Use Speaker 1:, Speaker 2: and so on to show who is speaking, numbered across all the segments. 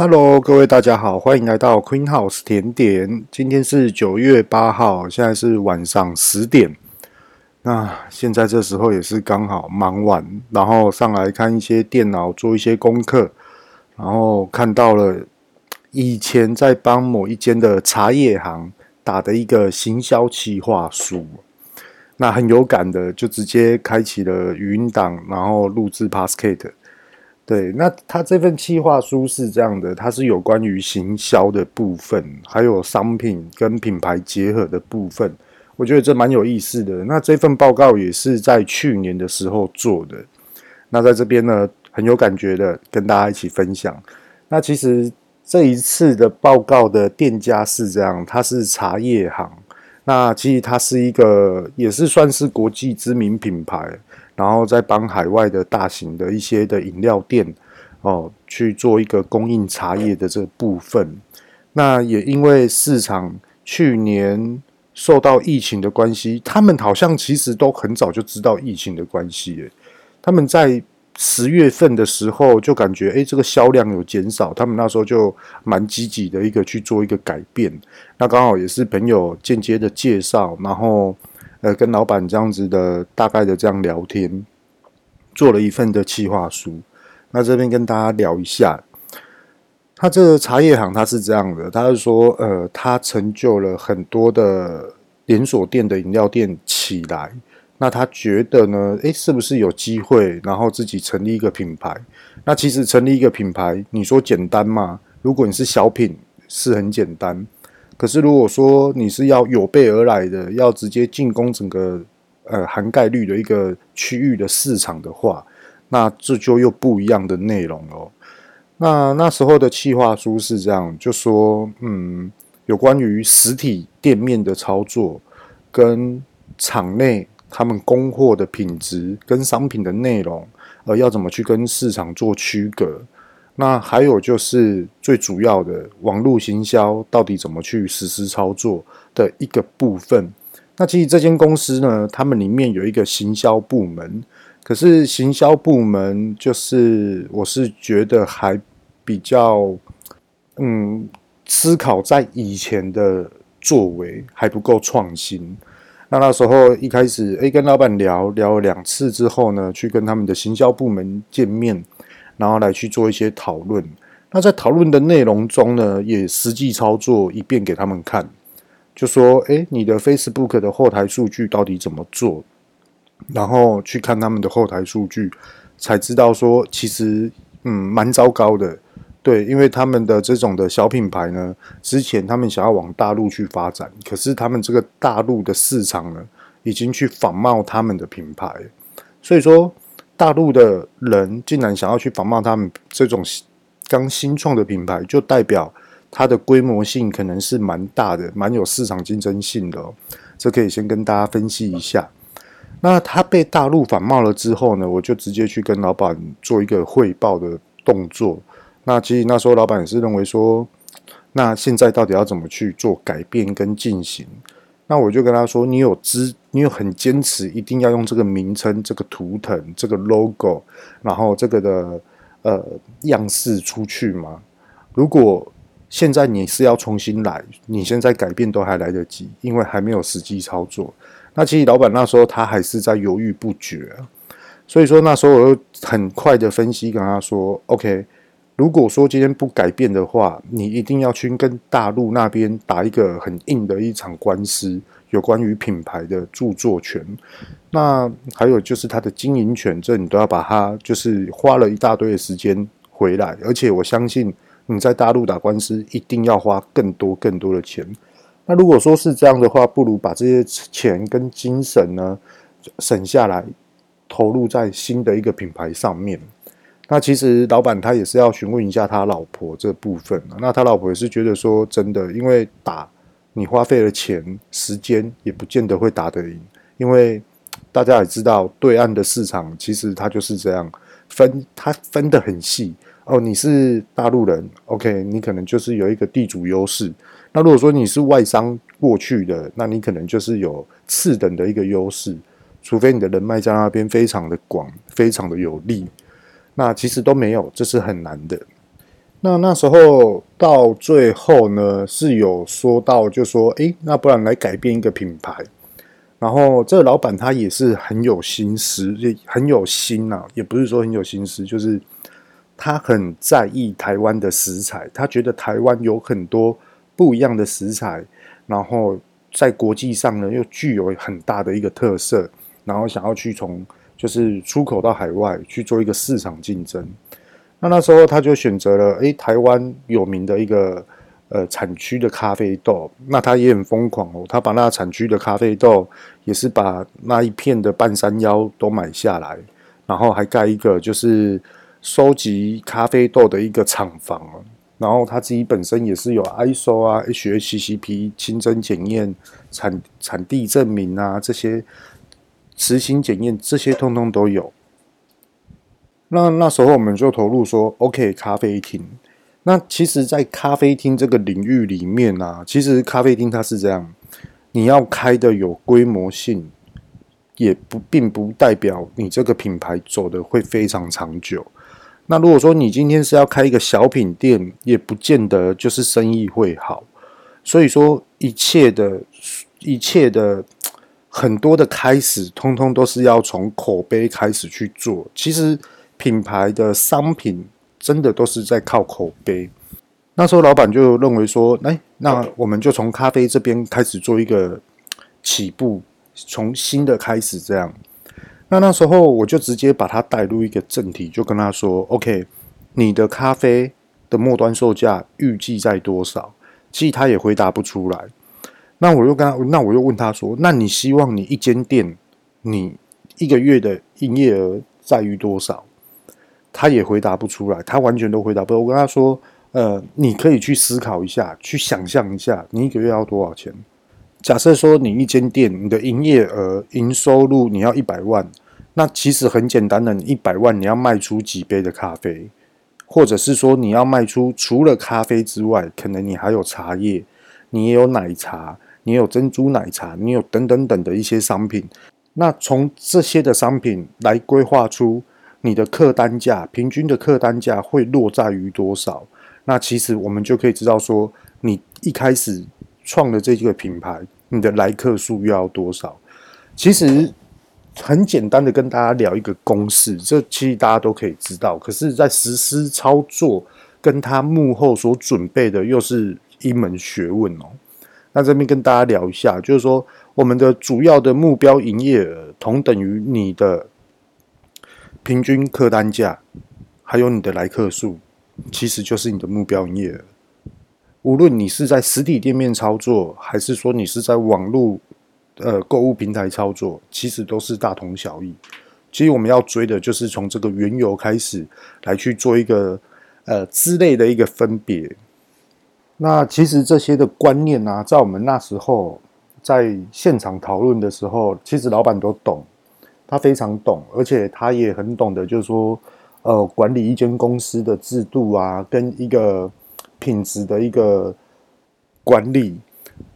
Speaker 1: Hello，各位大家好，欢迎来到 Queen House 甜点。今天是九月八号，现在是晚上十点。那现在这时候也是刚好忙完，然后上来看一些电脑，做一些功课，然后看到了以前在帮某一间的茶叶行打的一个行销企划书，那很有感的，就直接开启了语音档，然后录制 Podcast。对，那他这份企划书是这样的，它是有关于行销的部分，还有商品跟品牌结合的部分，我觉得这蛮有意思的。那这份报告也是在去年的时候做的，那在这边呢，很有感觉的跟大家一起分享。那其实这一次的报告的店家是这样，它是茶叶行，那其实它是一个也是算是国际知名品牌。然后再帮海外的大型的一些的饮料店哦去做一个供应茶叶的这部分，那也因为市场去年受到疫情的关系，他们好像其实都很早就知道疫情的关系，他们在十月份的时候就感觉诶这个销量有减少，他们那时候就蛮积极的一个去做一个改变，那刚好也是朋友间接的介绍，然后。呃，跟老板这样子的大概的这样聊天，做了一份的企划书。那这边跟大家聊一下，他这个茶叶行他是这样的，他是说，呃，他成就了很多的连锁店的饮料店起来。那他觉得呢，诶，是不是有机会，然后自己成立一个品牌？那其实成立一个品牌，你说简单吗？如果你是小品，是很简单。可是，如果说你是要有备而来的，要直接进攻整个呃涵盖率的一个区域的市场的话，那这就又不一样的内容了。那那时候的企划书是这样，就说嗯，有关于实体店面的操作，跟场内他们供货的品质跟商品的内容，呃，要怎么去跟市场做区隔。那还有就是最主要的网络行销到底怎么去实施操作的一个部分。那其实这间公司呢，他们里面有一个行销部门，可是行销部门就是我是觉得还比较，嗯，思考在以前的作为还不够创新。那那时候一开始，诶，跟老板聊聊了两次之后呢，去跟他们的行销部门见面。然后来去做一些讨论。那在讨论的内容中呢，也实际操作一遍给他们看，就说：“诶，你的 Facebook 的后台数据到底怎么做？”然后去看他们的后台数据，才知道说，其实嗯，蛮糟糕的。对，因为他们的这种的小品牌呢，之前他们想要往大陆去发展，可是他们这个大陆的市场呢，已经去仿冒他们的品牌，所以说。大陆的人竟然想要去仿冒他们这种刚新创的品牌，就代表它的规模性可能是蛮大的，蛮有市场竞争性的。这可以先跟大家分析一下。那他被大陆仿冒了之后呢，我就直接去跟老板做一个汇报的动作。那其实那时候老板也是认为说，那现在到底要怎么去做改变跟进行？那我就跟他说：“你有知，你有很坚持，一定要用这个名称、这个图腾、这个 logo，然后这个的呃样式出去吗？如果现在你是要重新来，你现在改变都还来得及，因为还没有实际操作。那其实老板那时候他还是在犹豫不决，所以说那时候我就很快的分析跟他说：OK。”如果说今天不改变的话，你一定要去跟大陆那边打一个很硬的一场官司，有关于品牌的著作权。那还有就是它的经营权，这你都要把它就是花了一大堆的时间回来。而且我相信你在大陆打官司一定要花更多更多的钱。那如果说是这样的话，不如把这些钱跟精神呢省下来，投入在新的一个品牌上面。那其实老板他也是要询问一下他老婆这部分，那他老婆也是觉得说真的，因为打你花费了钱、时间，也不见得会打得赢。因为大家也知道，对岸的市场其实它就是这样分，它分得很细哦。你是大陆人，OK，你可能就是有一个地主优势。那如果说你是外商过去的，那你可能就是有次等的一个优势，除非你的人脉在那边非常的广，非常的有利。那其实都没有，这是很难的。那那时候到最后呢，是有说到，就说，诶，那不然来改变一个品牌。然后这个老板他也是很有心思，也很有心呐，也不是说很有心思，就是他很在意台湾的食材，他觉得台湾有很多不一样的食材，然后在国际上呢又具有很大的一个特色，然后想要去从就是出口到海外去做一个市场竞争。那那时候他就选择了，诶，台湾有名的一个呃产区的咖啡豆。那他也很疯狂哦，他把那产区的咖啡豆，也是把那一片的半山腰都买下来，然后还盖一个就是收集咖啡豆的一个厂房。然后他自己本身也是有 ISO 啊、HACCP 清真检验、产产地证明啊这些，实行检验这些通通都有。那那时候我们就投入说，OK，咖啡厅。那其实，在咖啡厅这个领域里面啊，其实咖啡厅它是这样，你要开的有规模性，也不并不代表你这个品牌走的会非常长久。那如果说你今天是要开一个小品店，也不见得就是生意会好。所以说，一切的一切的很多的开始，通通都是要从口碑开始去做。其实。品牌的商品真的都是在靠口碑。那时候老板就认为说，哎，那我们就从咖啡这边开始做一个起步，从新的开始这样。那那时候我就直接把他带入一个正题，就跟他说：“OK，你的咖啡的末端售价预计在多少？”其实他也回答不出来。那我又跟他，那我又问他说：“那你希望你一间店，你一个月的营业额在于多少？”他也回答不出来，他完全都回答不出。我跟他说：“呃，你可以去思考一下，去想象一下，你一个月要多少钱？假设说你一间店，你的营业额、营收入你要一百万，那其实很简单的，你一百万你要卖出几杯的咖啡，或者是说你要卖出除了咖啡之外，可能你还有茶叶，你也有奶茶，你有珍珠奶茶，你有等等等的一些商品。那从这些的商品来规划出。”你的客单价，平均的客单价会落在于多少？那其实我们就可以知道说，你一开始创的这个品牌，你的来客数要多少？其实很简单的跟大家聊一个公式，这其实大家都可以知道。可是，在实施操作，跟他幕后所准备的又是一门学问哦。那这边跟大家聊一下，就是说，我们的主要的目标营业额同等于你的。平均客单价，还有你的来客数，其实就是你的目标营业额。无论你是在实体店面操作，还是说你是在网络呃购物平台操作，其实都是大同小异。其实我们要追的就是从这个原油开始来去做一个呃之类的一个分别。那其实这些的观念啊，在我们那时候在现场讨论的时候，其实老板都懂。他非常懂，而且他也很懂得，就是说，呃，管理一间公司的制度啊，跟一个品质的一个管理。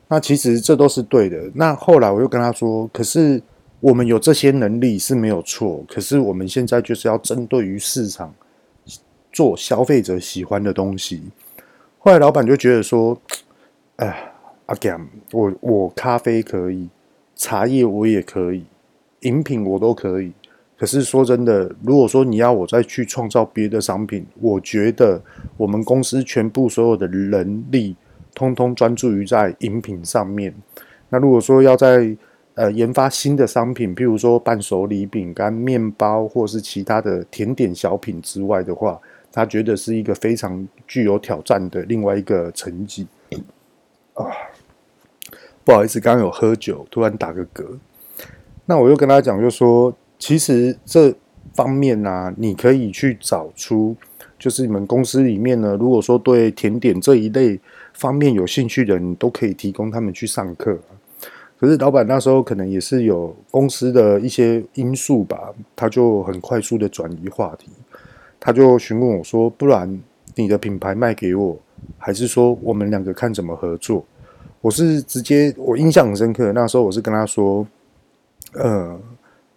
Speaker 1: 那其实这都是对的。那后来我又跟他说，可是我们有这些能力是没有错，可是我们现在就是要针对于市场做消费者喜欢的东西。后来老板就觉得说，哎，阿 Gam，我我咖啡可以，茶叶我也可以。饮品我都可以，可是说真的，如果说你要我再去创造别的商品，我觉得我们公司全部所有的人力，通通专注于在饮品上面。那如果说要在呃研发新的商品，譬如说伴手礼、饼干、面包，或是其他的甜点小品之外的话，他觉得是一个非常具有挑战的另外一个成绩。啊，不好意思，刚刚有喝酒，突然打个嗝。那我又跟他讲，就说其实这方面呢、啊，你可以去找出，就是你们公司里面呢，如果说对甜点这一类方面有兴趣的，你都可以提供他们去上课。可是老板那时候可能也是有公司的一些因素吧，他就很快速的转移话题，他就询问我说：“不然你的品牌卖给我，还是说我们两个看怎么合作？”我是直接，我印象很深刻，那时候我是跟他说。呃，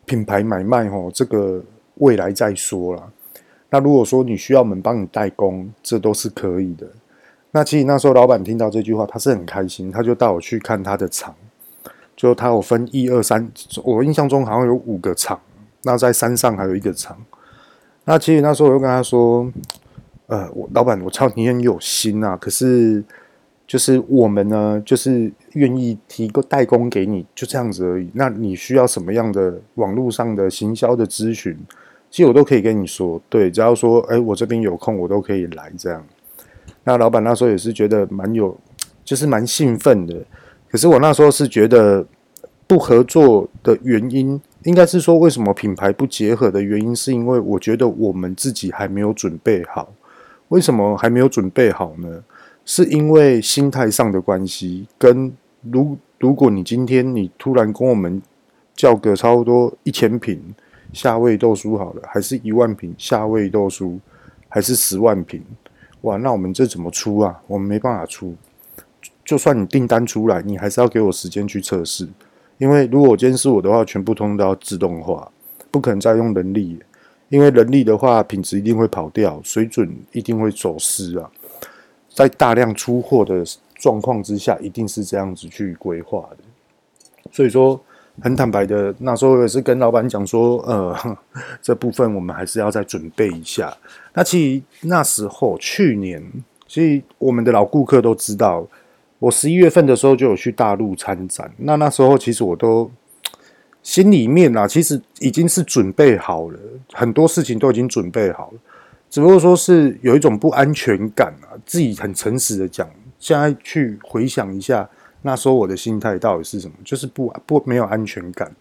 Speaker 1: 品牌买卖吼，这个未来再说啦。那如果说你需要我们帮你代工，这都是可以的。那其实那时候老板听到这句话，他是很开心，他就带我去看他的厂，就他有分一二三，我印象中好像有五个厂，那在山上还有一个厂。那其实那时候我就跟他说，呃，我老板，我操，你很有心啊，可是就是我们呢，就是愿意提供代工给你，就这样子而已。那你需要什么样的网络上的行销的咨询？其实我都可以跟你说，对，只要说，哎，我这边有空，我都可以来这样。那老板那时候也是觉得蛮有，就是蛮兴奋的。可是我那时候是觉得不合作的原因，应该是说为什么品牌不结合的原因，是因为我觉得我们自己还没有准备好。为什么还没有准备好呢？是因为心态上的关系，跟如如果你今天你突然跟我们叫个差不多一千瓶。夏威豆酥好了，还是一万瓶夏威豆酥，还是十万瓶？哇，那我们这怎么出啊？我们没办法出。就算你订单出来，你还是要给我时间去测试。因为如果我今天是我的话，全部通通都要自动化，不可能再用人力。因为人力的话，品质一定会跑掉，水准一定会走失啊。在大量出货的状况之下，一定是这样子去规划的。所以说。很坦白的，那时候也是跟老板讲说，呃，这部分我们还是要再准备一下。那其实那时候去年，其实我们的老顾客都知道，我十一月份的时候就有去大陆参展。那那时候其实我都心里面啊，其实已经是准备好了，很多事情都已经准备好了，只不过说是有一种不安全感啊。自己很诚实的讲，现在去回想一下。那时候我的心态到底是什么？就是不不没有安全感。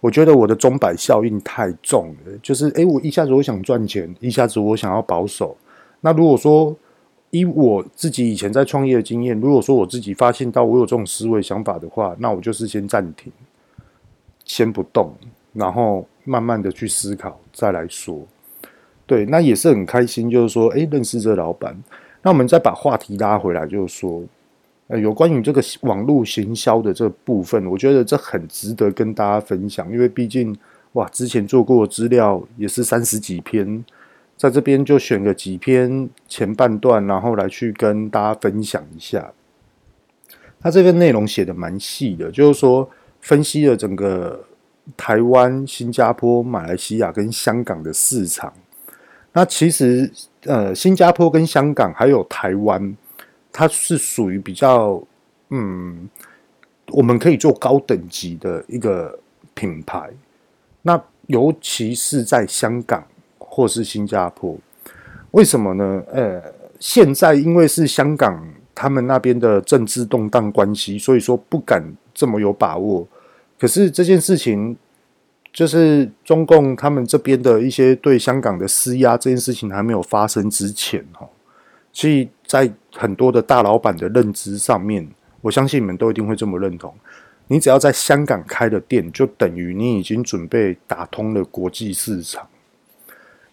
Speaker 1: 我觉得我的钟摆效应太重了，就是诶，我一下子我想赚钱，一下子我想要保守。那如果说以我自己以前在创业的经验，如果说我自己发现到我有这种思维想法的话，那我就是先暂停，先不动，然后慢慢的去思考，再来说。对，那也是很开心，就是说，诶，认识这老板。那我们再把话题拉回来，就是说。有关于这个网络行销的这部分，我觉得这很值得跟大家分享，因为毕竟哇，之前做过的资料也是三十几篇，在这边就选个几篇前半段，然后来去跟大家分享一下。他这边内容写的蛮细的，就是说分析了整个台湾、新加坡、马来西亚跟香港的市场。那其实呃，新加坡跟香港还有台湾。它是属于比较，嗯，我们可以做高等级的一个品牌。那尤其是在香港或是新加坡，为什么呢？呃，现在因为是香港他们那边的政治动荡关系，所以说不敢这么有把握。可是这件事情，就是中共他们这边的一些对香港的施压，这件事情还没有发生之前，哈。所以在很多的大老板的认知上面，我相信你们都一定会这么认同。你只要在香港开的店，就等于你已经准备打通了国际市场。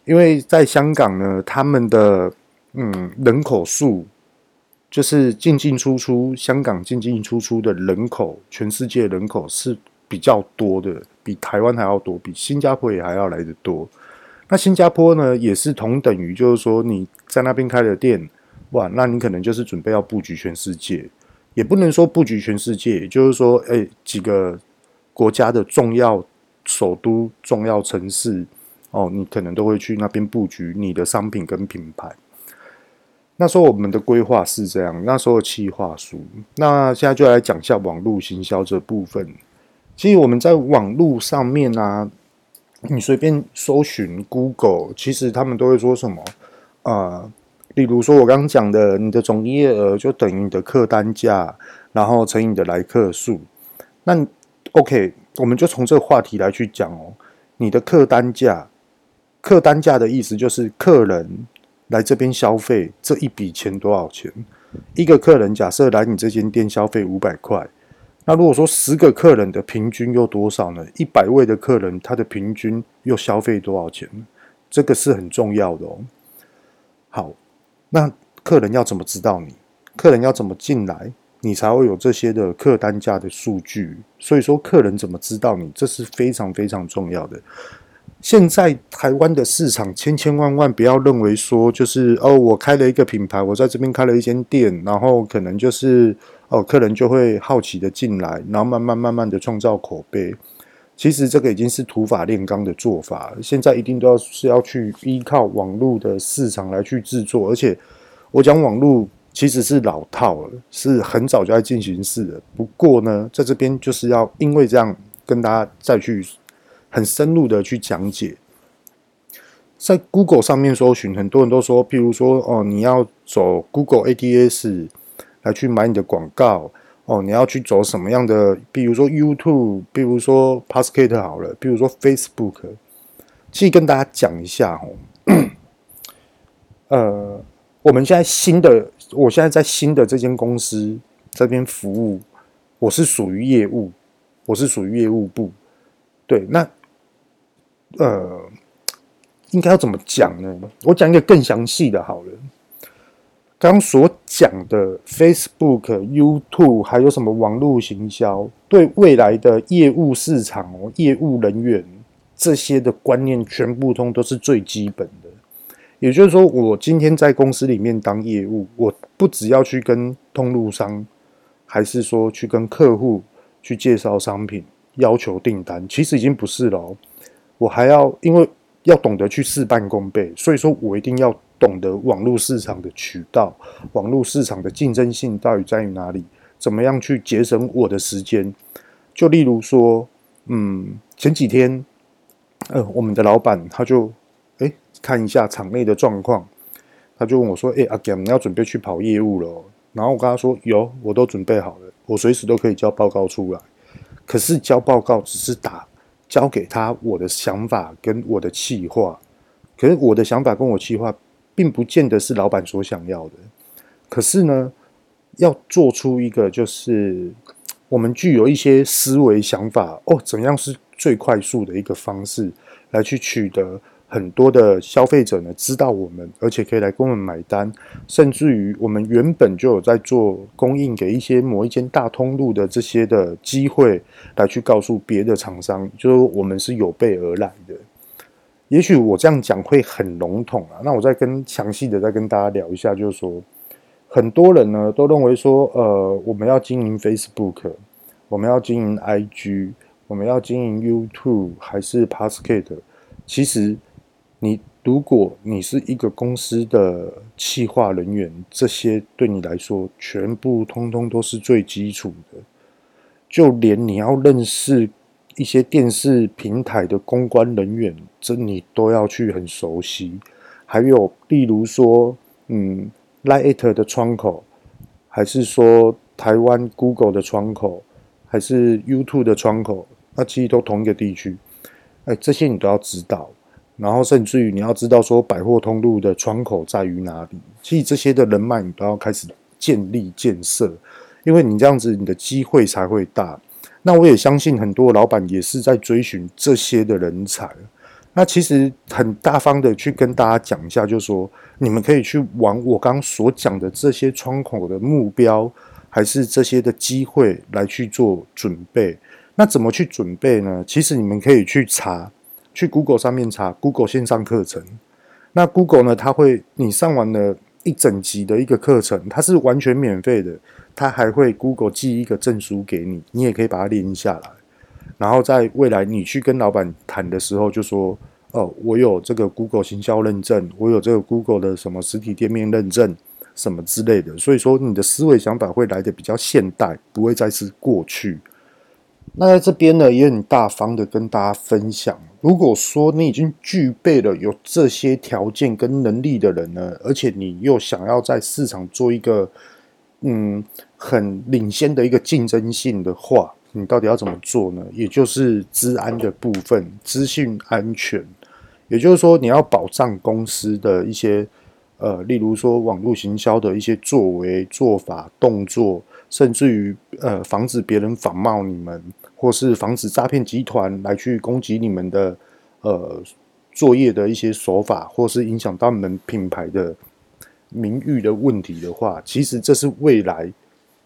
Speaker 1: 因为在香港呢，他们的嗯人口数就是进进出出，香港进进出出的人口，全世界人口是比较多的，比台湾还要多，比新加坡也还要来得多。那新加坡呢，也是同等于，就是说你在那边开的店，哇，那你可能就是准备要布局全世界，也不能说布局全世界，也就是说，哎，几个国家的重要首都、重要城市，哦，你可能都会去那边布局你的商品跟品牌。那时候我们的规划是这样，那时候的企划书，那现在就来讲一下网络行销这部分。其实我们在网络上面啊。你随便搜寻 Google，其实他们都会说什么啊、例如说，我刚刚讲的，你的总营业额就等于你的客单价，然后乘以你的来客数。那 OK，我们就从这个话题来去讲哦。你的客单价，客单价的意思就是客人来这边消费这一笔钱多少钱？一个客人假设来你这间店消费五百块。那如果说十个客人的平均又多少呢？一百位的客人，他的平均又消费多少钱？这个是很重要的哦。好，那客人要怎么知道你？客人要怎么进来，你才会有这些的客单价的数据？所以说，客人怎么知道你？这是非常非常重要的。现在台湾的市场千千万万，不要认为说就是哦，我开了一个品牌，我在这边开了一间店，然后可能就是哦，客人就会好奇的进来，然后慢慢慢慢的创造口碑。其实这个已经是土法炼钢的做法，现在一定都要是要去依靠网络的市场来去制作，而且我讲网络其实是老套了，是很早就在进行式的。不过呢，在这边就是要因为这样跟大家再去。很深入的去讲解，在 Google 上面搜寻，很多人都说，譬如说，哦，你要走 Google ADS 来去买你的广告，哦，你要去走什么样的？比如说 YouTube，比如说 Podcast 好了，比如说 Facebook，其实跟大家讲一下哦，呃，我们现在新的，我现在在新的这间公司这边服务，我是属于业务，我是属于业务部，对，那。呃，应该要怎么讲呢？我讲一个更详细的好了。刚所讲的 Facebook、YouTube，还有什么网络行销，对未来的业务市场哦，业务人员这些的观念，全部通都是最基本的。也就是说，我今天在公司里面当业务，我不只要去跟通路商，还是说去跟客户去介绍商品、要求订单，其实已经不是了。我还要，因为要懂得去事半功倍，所以说我一定要懂得网络市场的渠道，网络市场的竞争性到底在于哪里？怎么样去节省我的时间？就例如说，嗯，前几天，呃，我们的老板他就，哎，看一下场内的状况，他就问我说，哎，阿 Gam，你要准备去跑业务了？然后我跟他说，有，我都准备好了，我随时都可以交报告出来。可是交报告只是打。交给他我的想法跟我的企划，可是我的想法跟我企划，并不见得是老板所想要的。可是呢，要做出一个就是我们具有一些思维想法哦，怎样是最快速的一个方式来去取得。很多的消费者呢，知道我们，而且可以来跟我们买单，甚至于我们原本就有在做供应给一些某一间大通路的这些的机会，来去告诉别的厂商，就是我们是有备而来的。也许我这样讲会很笼统啊，那我再跟详细的再跟大家聊一下，就是说，很多人呢都认为说，呃，我们要经营 Facebook，我们要经营 IG，我们要经营 YouTube 还是 Podcast，其实。你如果你是一个公司的企划人员，这些对你来说全部通通都是最基础的。就连你要认识一些电视平台的公关人员，这你都要去很熟悉。还有，例如说，嗯，Line@ 的窗口，还是说台湾 Google 的窗口，还是 YouTube 的窗口，那其实都同一个地区。哎，这些你都要知道。然后，甚至于你要知道说百货通路的窗口在于哪里，其实这些的人脉你都要开始建立建设，因为你这样子你的机会才会大。那我也相信很多老板也是在追寻这些的人才。那其实很大方的去跟大家讲一下，就是说你们可以去往我刚所讲的这些窗口的目标，还是这些的机会来去做准备。那怎么去准备呢？其实你们可以去查。去 Google 上面查 Google 线上课程，那 Google 呢？它会你上完了一整集的一个课程，它是完全免费的，它还会 Google 寄一个证书给你，你也可以把它连下来。然后在未来你去跟老板谈的时候，就说：“哦，我有这个 Google 行销认证，我有这个 Google 的什么实体店面认证，什么之类的。”所以说你的思维想法会来的比较现代，不会再是过去。那在这边呢，也很大方的跟大家分享。如果说你已经具备了有这些条件跟能力的人呢，而且你又想要在市场做一个嗯很领先的一个竞争性的话，你到底要怎么做呢？也就是资安的部分，资讯安全，也就是说你要保障公司的一些呃，例如说网络行销的一些作为、做法、动作，甚至于呃防止别人仿冒你们。或是防止诈骗集团来去攻击你们的呃作业的一些手法，或是影响到你们品牌的名誉的问题的话，其实这是未来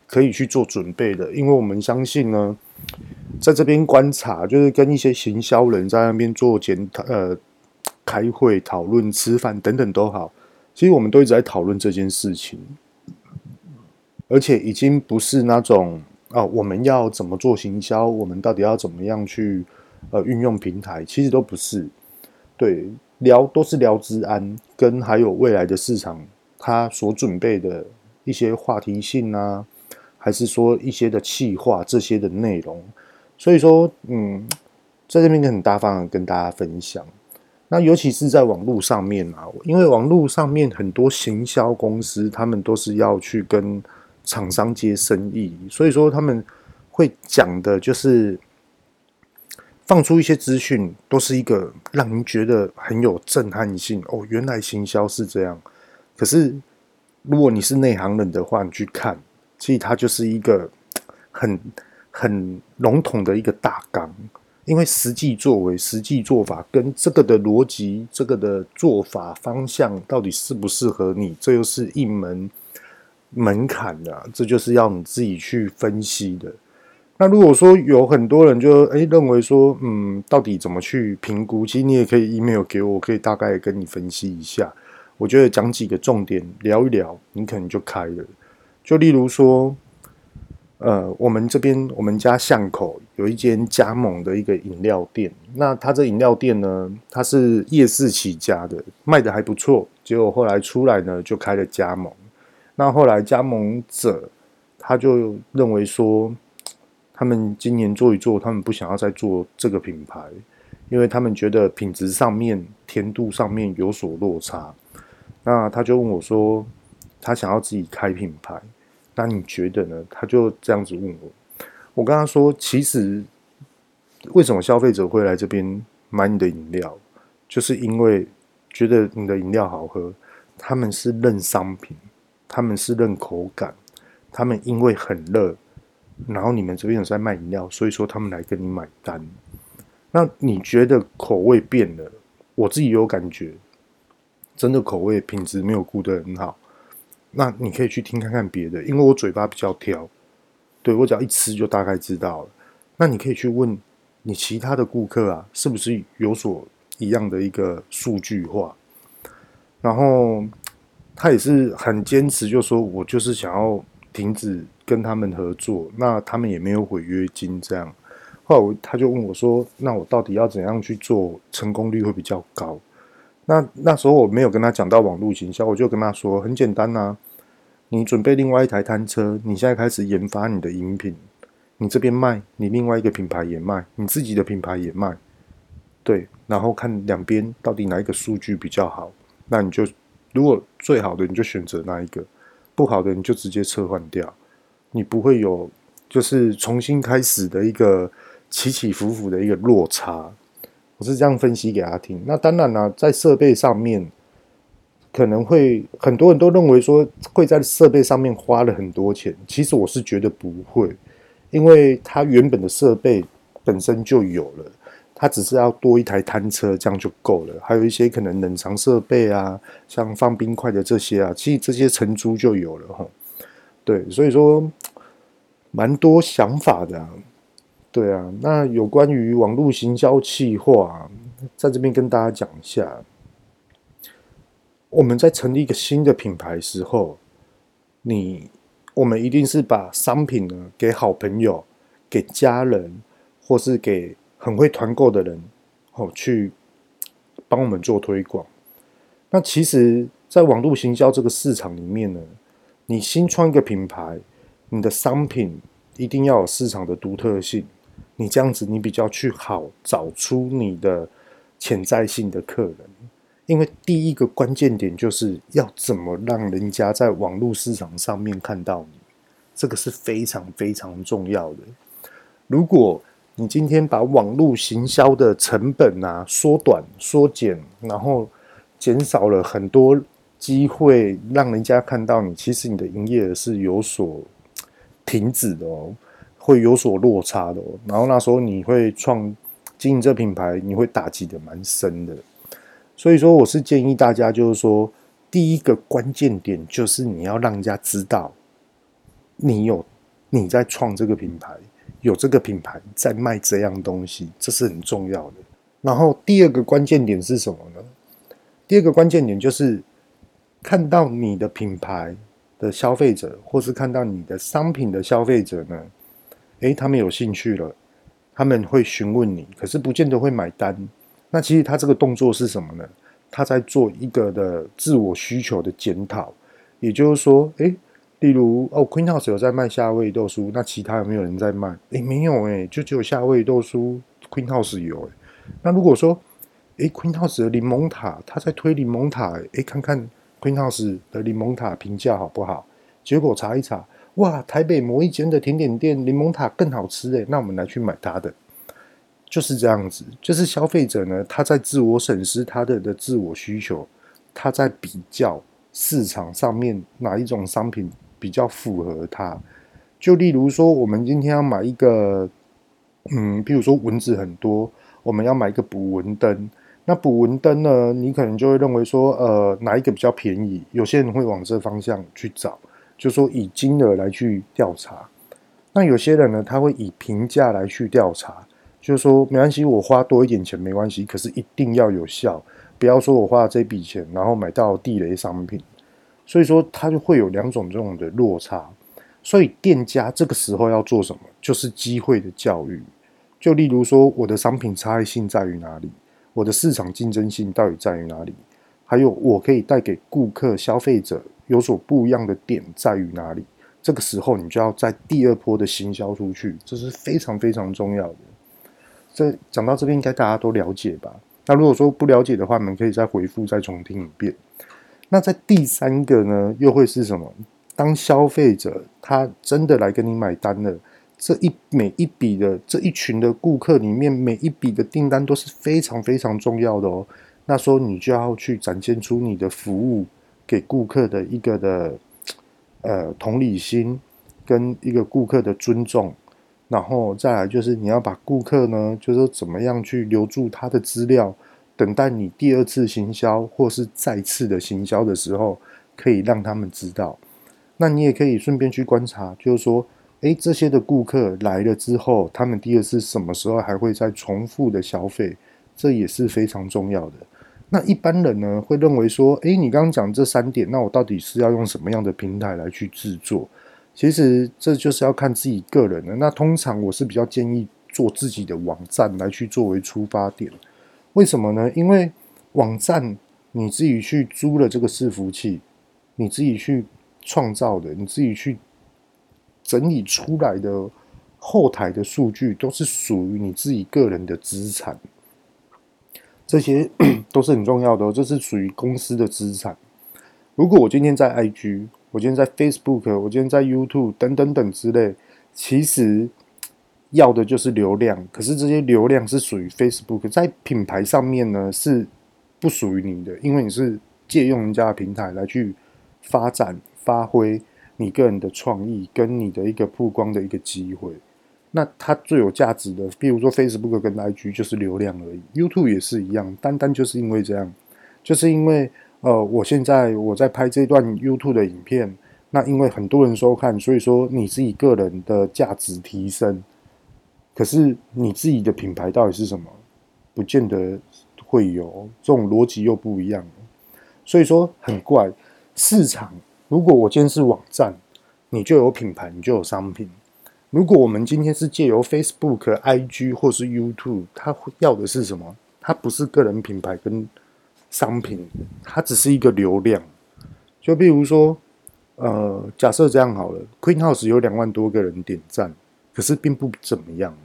Speaker 1: 可以去做准备的，因为我们相信呢，在这边观察，就是跟一些行销人在那边做检讨、呃开会讨论、吃饭等等都好，其实我们都一直在讨论这件事情，而且已经不是那种啊、哦，我们要怎么做行销，我们到底要怎么样去呃运用平台，其实都不是，对，聊都是聊治安，跟还有未来的市场，他所准备的一些话题性啊。还是说一些的企划这些的内容，所以说，嗯，在这边很大方的跟大家分享。那尤其是在网络上面啊，因为网络上面很多行销公司，他们都是要去跟厂商接生意，所以说他们会讲的就是放出一些资讯，都是一个让人觉得很有震撼性哦。原来行销是这样，可是如果你是内行人的话，你去看。其实它就是一个很很笼统的一个大纲，因为实际作为、实际做法跟这个的逻辑、这个的做法方向到底适不适合你，这又是一门门槛的，这就是要你自己去分析的。那如果说有很多人就诶认为说，嗯，到底怎么去评估？其实你也可以 email 给我，我可以大概跟你分析一下。我觉得讲几个重点，聊一聊，你可能就开了。就例如说，呃，我们这边我们家巷口有一间加盟的一个饮料店。那他这饮料店呢，它是夜市起家的，卖的还不错。结果后来出来呢，就开了加盟。那后来加盟者他就认为说，他们今年做一做，他们不想要再做这个品牌，因为他们觉得品质上面、甜度上面有所落差。那他就问我说，他想要自己开品牌。那你觉得呢？他就这样子问我，我跟他说，其实为什么消费者会来这边买你的饮料，就是因为觉得你的饮料好喝，他们是认商品，他们是认口感，他们因为很热，然后你们这边有在卖饮料，所以说他们来跟你买单。那你觉得口味变了？我自己有感觉，真的口味品质没有顾得很好。那你可以去听看看别的，因为我嘴巴比较挑，对，我只要一吃就大概知道了。那你可以去问你其他的顾客啊，是不是有所一样的一个数据化？然后他也是很坚持，就说我就是想要停止跟他们合作，那他们也没有违约金这样。后来他就问我说：“那我到底要怎样去做，成功率会比较高？”那那时候我没有跟他讲到网络行销，我就跟他说很简单呐、你准备另外一台摊车，你现在开始研发你的饮品，你这边卖，你另外一个品牌也卖，你自己的品牌也卖，对，然后看两边到底哪一个数据比较好，那你就如果最好的你就选择那一个，不好的你就直接撤换掉，你不会有就是重新开始的一个起起伏伏的一个落差。我是这样分析给他听。那当然了，在设备上面，可能会很多人都认为说会在设备上面花了很多钱。其实我是觉得不会，因为它原本的设备本身就有了，它只是要多一台摊车，这样就够了。还有一些可能冷藏设备啊，像放冰块的这些啊，其实这些承租就有了哈。对，所以说蛮多想法的啊。对啊，那有关于网络行销企划，在这边跟大家讲一下。我们在成立一个新的品牌时候，你我们一定是把商品呢给好朋友、给家人，或是给很会团购的人，哦，去帮我们做推广。那其实，在网络行销这个市场里面呢，你新创一个品牌，你的商品一定要有市场的独特性。你这样子，你比较去好找出你的潜在性的客人，因为第一个关键点就是要怎么让人家在网络市场上面看到你，这个是非常非常重要的。如果你今天把网络行销的成本啊缩短、缩减，然后减少了很多机会让人家看到你，其实你的营业额是有所停止的哦。会有所落差的哦，然后那时候你会创经营这品牌，你会打击的蛮深的。所以说，我是建议大家，就是说，第一个关键点就是你要让人家知道你有你在创这个品牌，有这个品牌在卖这样东西，这是很重要的。然后第二个关键点是什么呢？第二个关键点就是看到你的品牌的消费者，或是看到你的商品的消费者呢，诶，他们有兴趣了，他们会询问你，可是不见得会买单。那其实他这个动作是什么呢？他在做一个的自我需求的检讨，也就是说，诶。例如哦，Queen House 有在卖夏威夷豆酥，那其他有没有人在卖？诶，没有诶，就只有夏威夷豆酥，Queen House 有诶。那如果说，诶，Queen House 的柠檬塔，他在推柠檬塔，诶，看看 Queen House 的柠檬塔评价好不好？结果查一查，哇，台北某一间的甜点店柠檬塔更好吃诶，那我们来去买它的，就是这样子，就是消费者呢，他在自我审视他的的自我需求，他在比较市场上面哪一种商品。比较符合它，就例如说，我们今天要买一个，嗯，比如说蚊子很多，我们要买一个捕蚊灯。那捕蚊灯呢，你可能就会认为说，呃，哪一个比较便宜？有些人会往这方向去找，就说以金额来去调查。那有些人呢，他会以评价来去调查，就说没关系，我花多一点钱没关系，可是一定要有效，不要说我花了这笔钱，然后买到地雷商品。所以说，它就会有两种这种的落差。所以，店家这个时候要做什么？就是机会的教育。就例如说，我的商品差异性在于哪里？我的市场竞争性到底在于哪里？还有，我可以带给顾客、消费者有所不一样的点在于哪里？这个时候，你就要在第二波的行销出去，这是非常非常重要的。这讲到这边，应该大家都了解吧？那如果说不了解的话，你们可以再回复、再重听一遍。那在第三个呢，又会是什么？当消费者他真的来跟你买单了，这一每一笔的这一群的顾客里面，每一笔的订单都是非常非常重要的哦。那时候你就要去展现出你的服务给顾客的一个的呃同理心，跟一个顾客的尊重，然后再来就是你要把顾客呢，就是说怎么样去留住他的资料。等待你第二次行销或是再次的行销的时候，可以让他们知道。那你也可以顺便去观察，就是说，诶，这些的顾客来了之后，他们第二次什么时候还会再重复的消费？这也是非常重要的。那一般人呢，会认为说，诶，你刚刚讲这三点，那我到底是要用什么样的平台来去制作？其实这就是要看自己个人的。那通常我是比较建议做自己的网站来去作为出发点。为什么呢？因为网站你自己去租了这个伺服器，你自己去创造的，你自己去整理出来的后台的数据，都是属于你自己个人的资产。这些 都是很重要的，这是属于公司的资产。如果我今天在 IG，我今天在 Facebook，我今天在 YouTube 等等等之类，其实。要的就是流量，可是这些流量是属于 Facebook，在品牌上面呢是不属于你的，因为你是借用人家的平台来去发展、发挥你个人的创意跟你的一个曝光的一个机会。那它最有价值的，比如说 Facebook 跟 IG 就是流量而已，YouTube 也是一样，单单就是因为这样，就是因为呃，我现在我在拍这段 YouTube 的影片，那因为很多人收看，所以说你自己个人的价值提升。可是你自己的品牌到底是什么？不见得会有这种逻辑又不一样，所以说很怪。市场如果我今天是网站，你就有品牌，你就有商品。如果我们今天是借由 Facebook、IG 或是 YouTube，它要的是什么？它不是个人品牌跟商品，它只是一个流量。就比如说，呃，假设这样好了，Queen House 有两万多个人点赞。可是并不怎么样。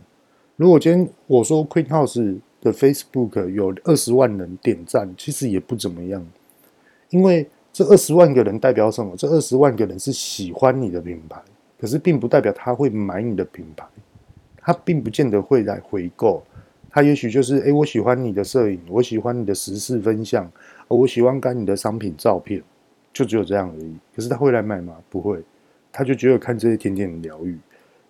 Speaker 1: 如果今天我说 Queen House 的 Facebook 有二十万人点赞，其实也不怎么样。因为这二十万个人代表什么？这二十万个人是喜欢你的品牌，可是并不代表他会买你的品牌，他并不见得会来回购。他也许就是，诶，我喜欢你的摄影，我喜欢你的时事分享，我喜欢看你的商品照片，就只有这样而已。可是他会来买吗？不会，他就觉得看这些甜点的疗愈。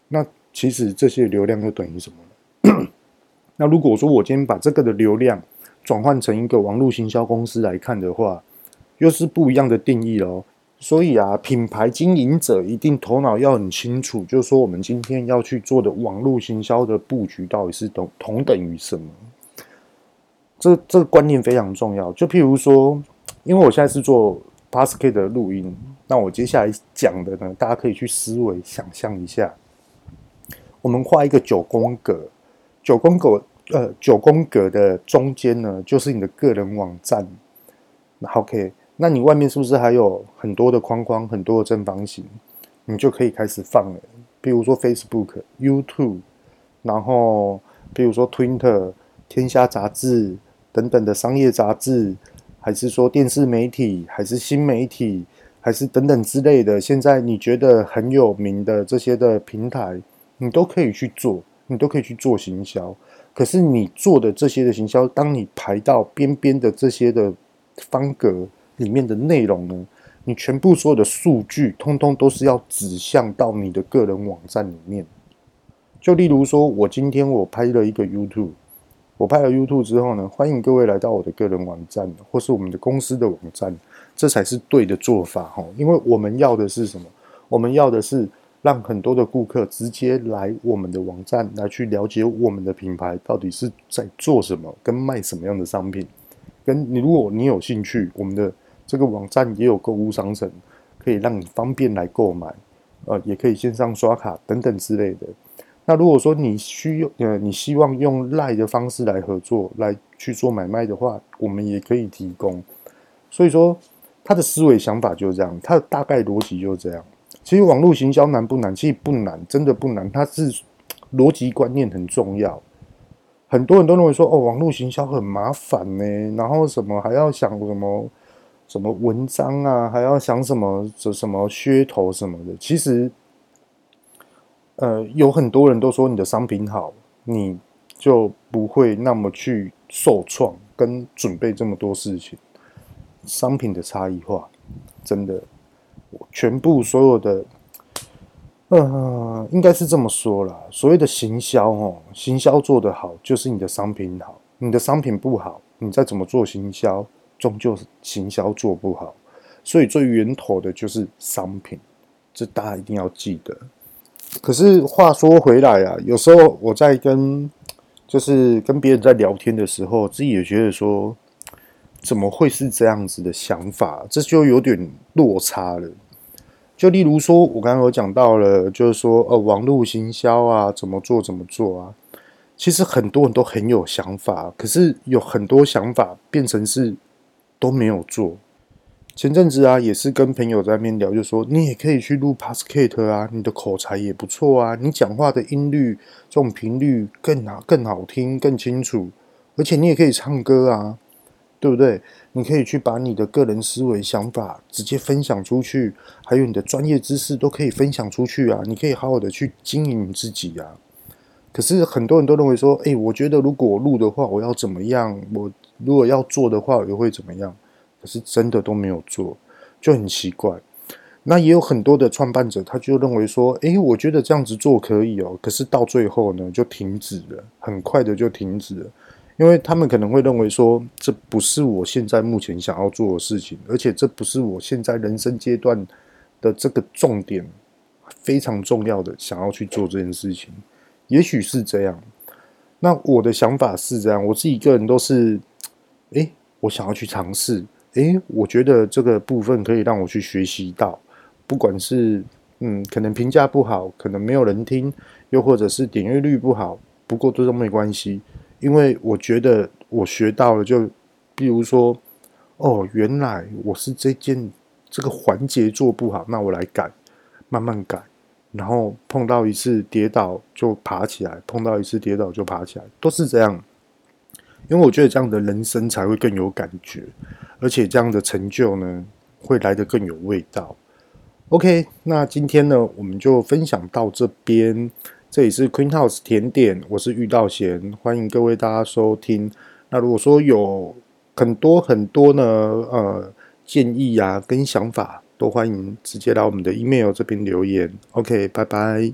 Speaker 1: 那其实这些流量又等于什么呢？那如果说我今天把这个的流量转换成一个网络行销公司来看的话，又是不一样的定义哦。所以啊，品牌经营者一定头脑要很清楚，就是说我们今天要去做的网络行销的布局到底是同同等于什么？这这个观念非常重要。就譬如说，因为我现在是做 Podcast 的录音，那我接下来讲的呢，大家可以去思维想象一下，我们画一个九宫格，九宫格呃九宫格的中间呢，就是你的个人网站。那 OK。那你外面是不是还有很多的框框，很多的正方形？你就可以开始放了。比如说 Facebook、YouTube，然后比如说 Twitter、天下杂志等等的商业杂志，还是说电视媒体，还是新媒体，还是等等之类的。现在你觉得很有名的这些的平台，你都可以去做，你都可以去做行销。可是你做的这些的行销，当你排到边边的这些的方格。里面的内容呢，你全部所有的数据，通通都是要指向到你的个人网站里面。就例如说，我今天我拍了一个 YouTube，我拍了 YouTube 之后呢，欢迎各位来到我的个人网站，或是我们的公司的网站，这才是对的做法哈。因为我们要的是什么？我们要的是让很多的顾客直接来我们的网站来去了解我们的品牌到底是在做什么，跟卖什么样的商品。跟你，如果你有兴趣，我们的。这个网站也有购物商城，可以让你方便来购买，呃，也可以线上刷卡等等之类的。那如果说你需要，呃，你希望用赖的方式来合作，来去做买卖的话，我们也可以提供。所以说，他的思维想法就是这样，他的大概逻辑就是这样。其实网络行销难不难？其实不难，真的不难。它是逻辑观念很重要。很多人都认为说，哦，网络行销很麻烦呢，然后什么还要想什么。什么文章啊，还要想什么这什么噱头什么的，其实，呃，有很多人都说你的商品好，你就不会那么去受创跟准备这么多事情。商品的差异化，真的，全部所有的，嗯，应该是这么说啦。所谓的行销哦，行销做得好，就是你的商品好。你的商品不好，你再怎么做行销？终究是行销做不好，所以最源头的就是商品，这大家一定要记得。可是话说回来啊，有时候我在跟就是跟别人在聊天的时候，自己也觉得说，怎么会是这样子的想法？这就有点落差了。就例如说，我刚刚有讲到了，就是说，呃，网络行销啊，怎么做怎么做啊？其实很多人都很有想法，可是有很多想法变成是。都没有做。前阵子啊，也是跟朋友在那边聊，就说你也可以去录 Podcast 啊，你的口才也不错啊，你讲话的音律这种频率更好、更好听、更清楚，而且你也可以唱歌啊，对不对？你可以去把你的个人思维想法直接分享出去，还有你的专业知识都可以分享出去啊，你可以好好的去经营你自己啊。可是很多人都认为说，哎，我觉得如果我录的话，我要怎么样？我。如果要做的话，我又会怎么样？可是真的都没有做，就很奇怪。那也有很多的创办者，他就认为说：“诶，我觉得这样子做可以哦。”可是到最后呢，就停止了，很快的就停止了，因为他们可能会认为说：“这不是我现在目前想要做的事情，而且这不是我现在人生阶段的这个重点，非常重要的想要去做这件事情。”也许是这样。那我的想法是这样，我自己个人都是。诶，我想要去尝试。诶，我觉得这个部分可以让我去学习到，不管是嗯，可能评价不好，可能没有人听，又或者是点阅率不好，不过这都没关系，因为我觉得我学到了。就比如说，哦，原来我是这件这个环节做不好，那我来改，慢慢改，然后碰到一次跌倒就爬起来，碰到一次跌倒就爬起来，都是这样。因为我觉得这样的人生才会更有感觉，而且这样的成就呢，会来得更有味道。OK，那今天呢，我们就分享到这边。这里是 Queen House 甜点，我是玉道贤，欢迎各位大家收听。那如果说有很多很多呢，呃，建议呀跟想法，都欢迎直接来我们的 email 这边留言。OK，拜拜。